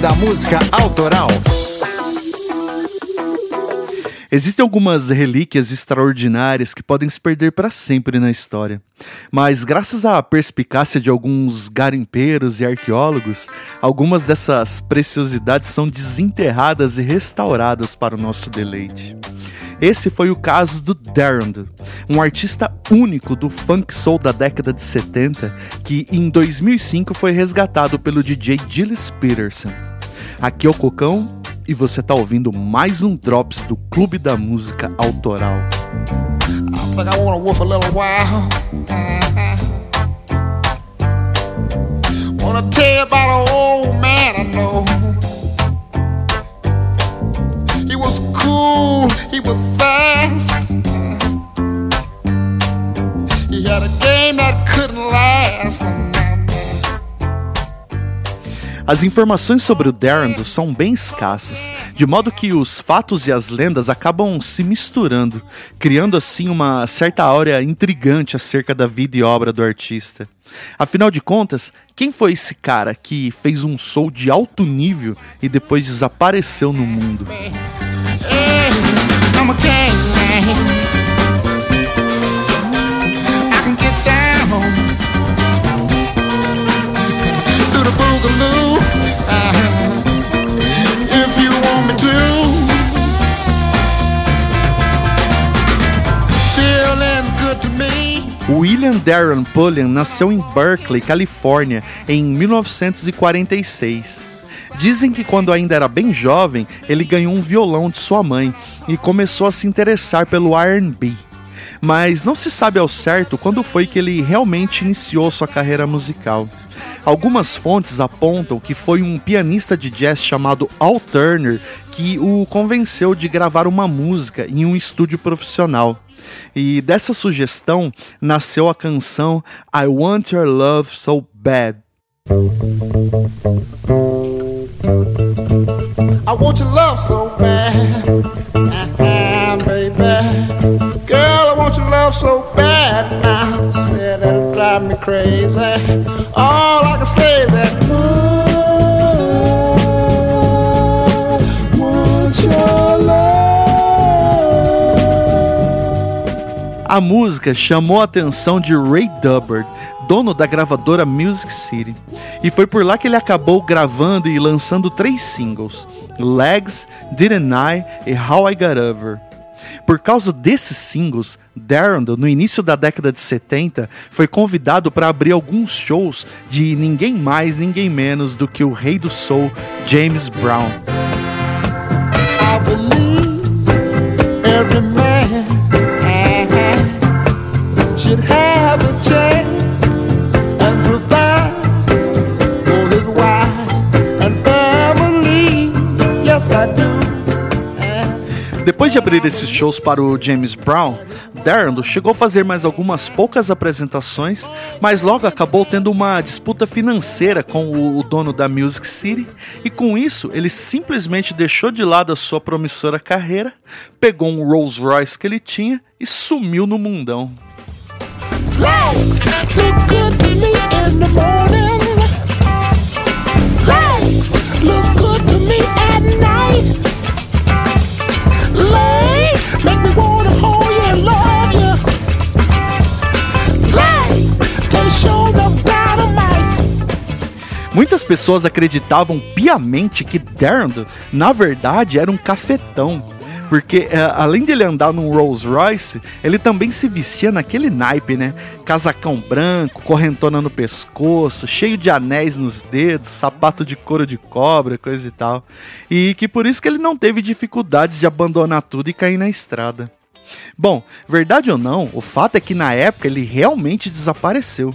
Da Música Autoral. Existem algumas relíquias extraordinárias que podem se perder para sempre na história. Mas, graças à perspicácia de alguns garimpeiros e arqueólogos, algumas dessas preciosidades são desenterradas e restauradas para o nosso deleite. Esse foi o caso do Darren, um artista único do funk soul da década de 70, que em 2005 foi resgatado pelo DJ Gilles Peterson. Aqui é o Cocão e você tá ouvindo mais um Drops do Clube da Música Autoral. He was fast. He had a game that couldn't last. As informações sobre o Darren são bem escassas, de modo que os fatos e as lendas acabam se misturando, criando assim uma certa áurea intrigante acerca da vida e obra do artista. Afinal de contas, quem foi esse cara que fez um soul de alto nível e depois desapareceu no mundo? William Darren Pulliam nasceu em Berkeley, Califórnia, em 1946. Dizem que quando ainda era bem jovem, ele ganhou um violão de sua mãe e começou a se interessar pelo R&B. Mas não se sabe ao certo quando foi que ele realmente iniciou sua carreira musical. Algumas fontes apontam que foi um pianista de jazz chamado Al Turner que o convenceu de gravar uma música em um estúdio profissional. E dessa sugestão nasceu a canção I Want Your Love So Bad. I want your love so bad, uh-huh, baby. Girl, I want your love so bad drive me crazy. All I can say is that. A música chamou a atenção de Ray Dubbard, dono da gravadora Music City, e foi por lá que ele acabou gravando e lançando três singles: Legs, Didn't I e How I Got Over. Por causa desses singles, Darren, no início da década de 70, foi convidado para abrir alguns shows de ninguém mais, ninguém menos do que o rei do soul, James Brown. Depois de abrir esses shows para o James Brown, Darren chegou a fazer mais algumas poucas apresentações, mas logo acabou tendo uma disputa financeira com o, dono da Music City, e com isso ele simplesmente deixou de lado a sua promissora carreira, pegou um Rolls Royce que ele tinha e sumiu no mundão. Legs, Muitas pessoas acreditavam piamente que Darren, na verdade, era um cafetão. Porque é, além dele andar num Rolls Royce, ele também se vestia naquele naipe, né? Casacão branco, correntona no pescoço, cheio de anéis nos dedos, sapato de couro de cobra, coisa e tal. E que por isso que ele não teve dificuldades de abandonar tudo e cair na estrada. Bom, verdade ou não, o fato é que na época ele realmente desapareceu.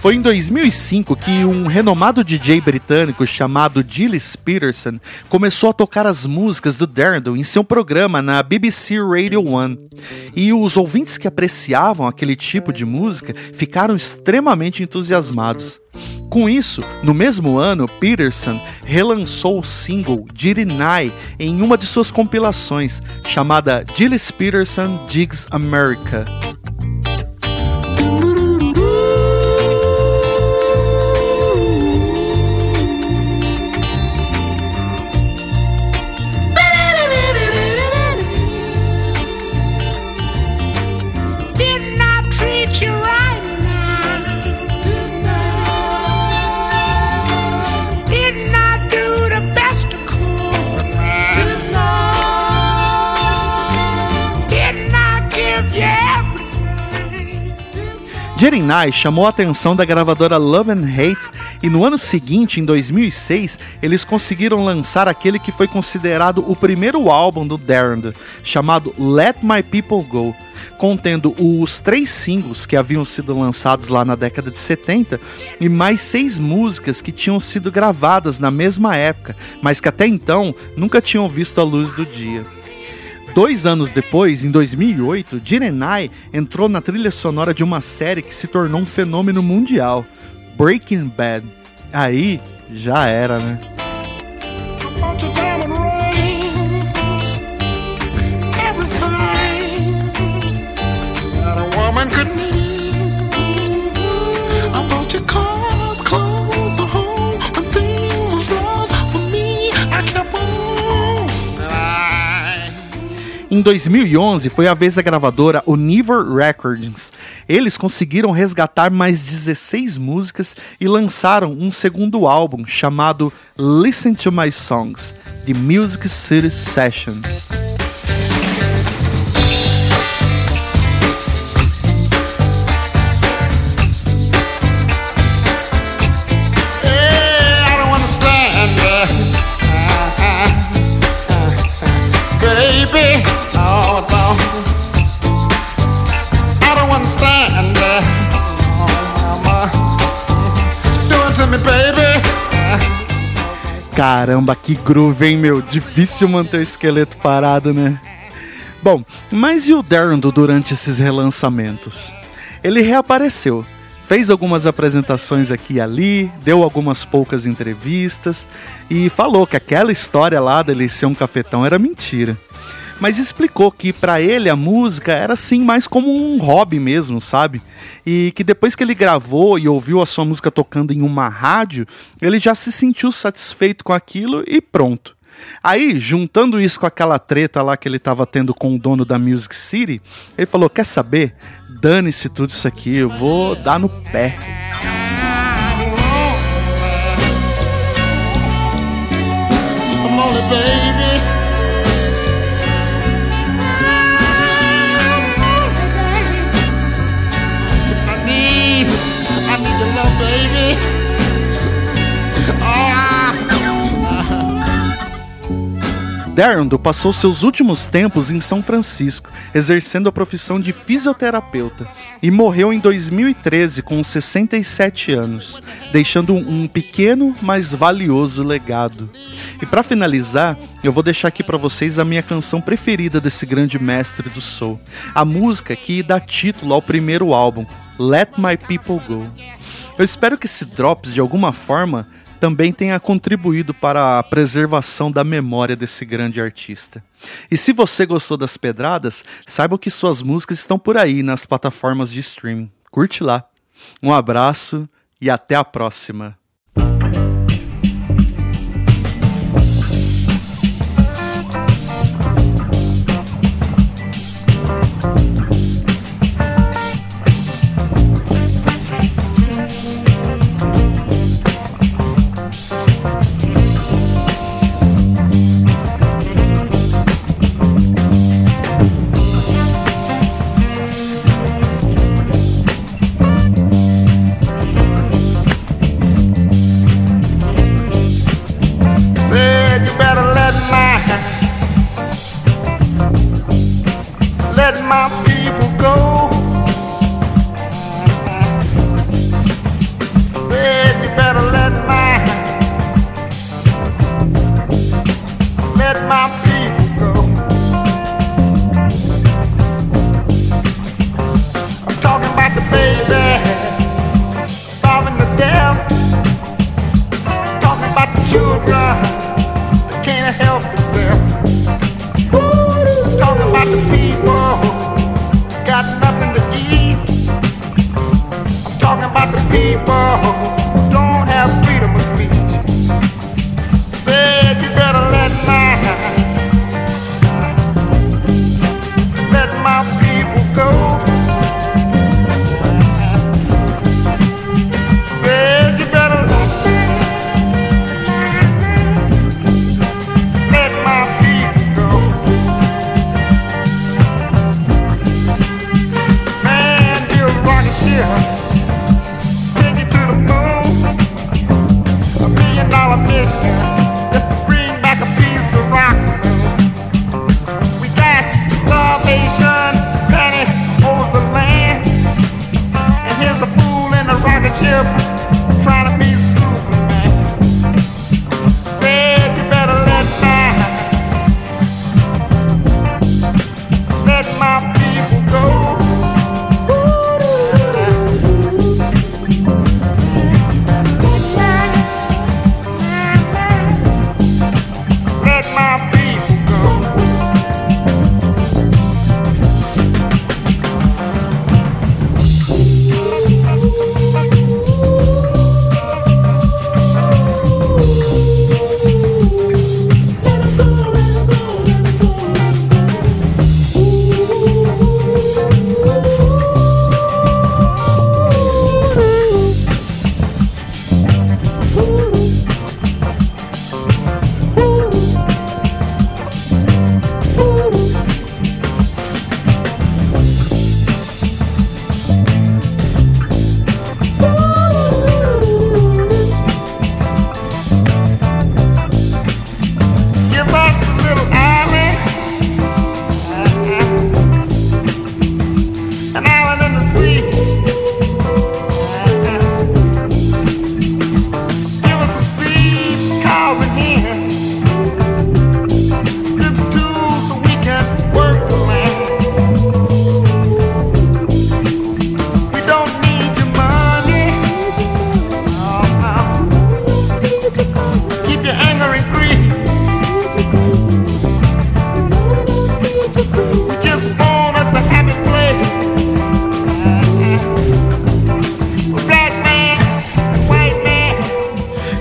Foi em 2005 que um renomado DJ britânico chamado Gilles Peterson começou a tocar as músicas do Darndle em seu programa na BBC Radio 1. E os ouvintes que apreciavam aquele tipo de música ficaram extremamente entusiasmados. Com isso, no mesmo ano, Peterson relançou o single Jirinai em uma de suas compilações, chamada Gilles Peterson Digs America. Jerinai chamou a atenção da gravadora Love and Hate e no ano seguinte, em 2006, eles conseguiram lançar aquele que foi considerado o primeiro álbum do Darren, chamado Let My People Go, contendo os três singles que haviam sido lançados lá na década de 70 e mais seis músicas que tinham sido gravadas na mesma época, mas que até então nunca tinham visto a luz do dia. Dois anos depois, em 2008, Jirenai entrou na trilha sonora de uma série que se tornou um fenômeno mundial, Breaking Bad. Aí já era, né? Em 2011 foi a vez da gravadora Univer Records. Eles conseguiram resgatar mais 16 músicas e lançaram um segundo álbum chamado Listen to My Songs, The Music City Sessions. Caramba, que groove, hein, meu? Difícil manter o esqueleto parado, né? Bom, mas e o Darrell durante esses relançamentos? Ele reapareceu, fez algumas apresentações aqui e ali, deu algumas poucas entrevistas e falou que aquela história lá dele ser um cafetão era mentira mas explicou que para ele a música era assim mais como um hobby mesmo, sabe? E que depois que ele gravou e ouviu a sua música tocando em uma rádio, ele já se sentiu satisfeito com aquilo e pronto. Aí, juntando isso com aquela treta lá que ele estava tendo com o dono da Music City, ele falou: Quer saber? Dane-se tudo isso aqui, eu vou dar no pé. baby. Darren passou seus últimos tempos em São Francisco, exercendo a profissão de fisioterapeuta, e morreu em 2013 com 67 anos, deixando um pequeno, mas valioso legado. E para finalizar, eu vou deixar aqui para vocês a minha canção preferida desse grande mestre do soul, a música que dá título ao primeiro álbum, Let My People Go. Eu espero que esse drops de alguma forma também tenha contribuído para a preservação da memória desse grande artista. E se você gostou das pedradas, saiba que suas músicas estão por aí nas plataformas de streaming. Curte lá. Um abraço e até a próxima. myself trying to be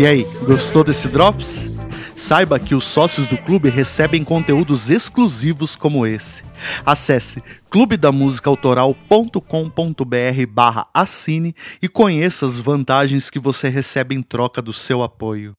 E aí, gostou desse Drops? Saiba que os sócios do clube recebem conteúdos exclusivos como esse. Acesse clubedamusicaautoral.com.br barra assine e conheça as vantagens que você recebe em troca do seu apoio.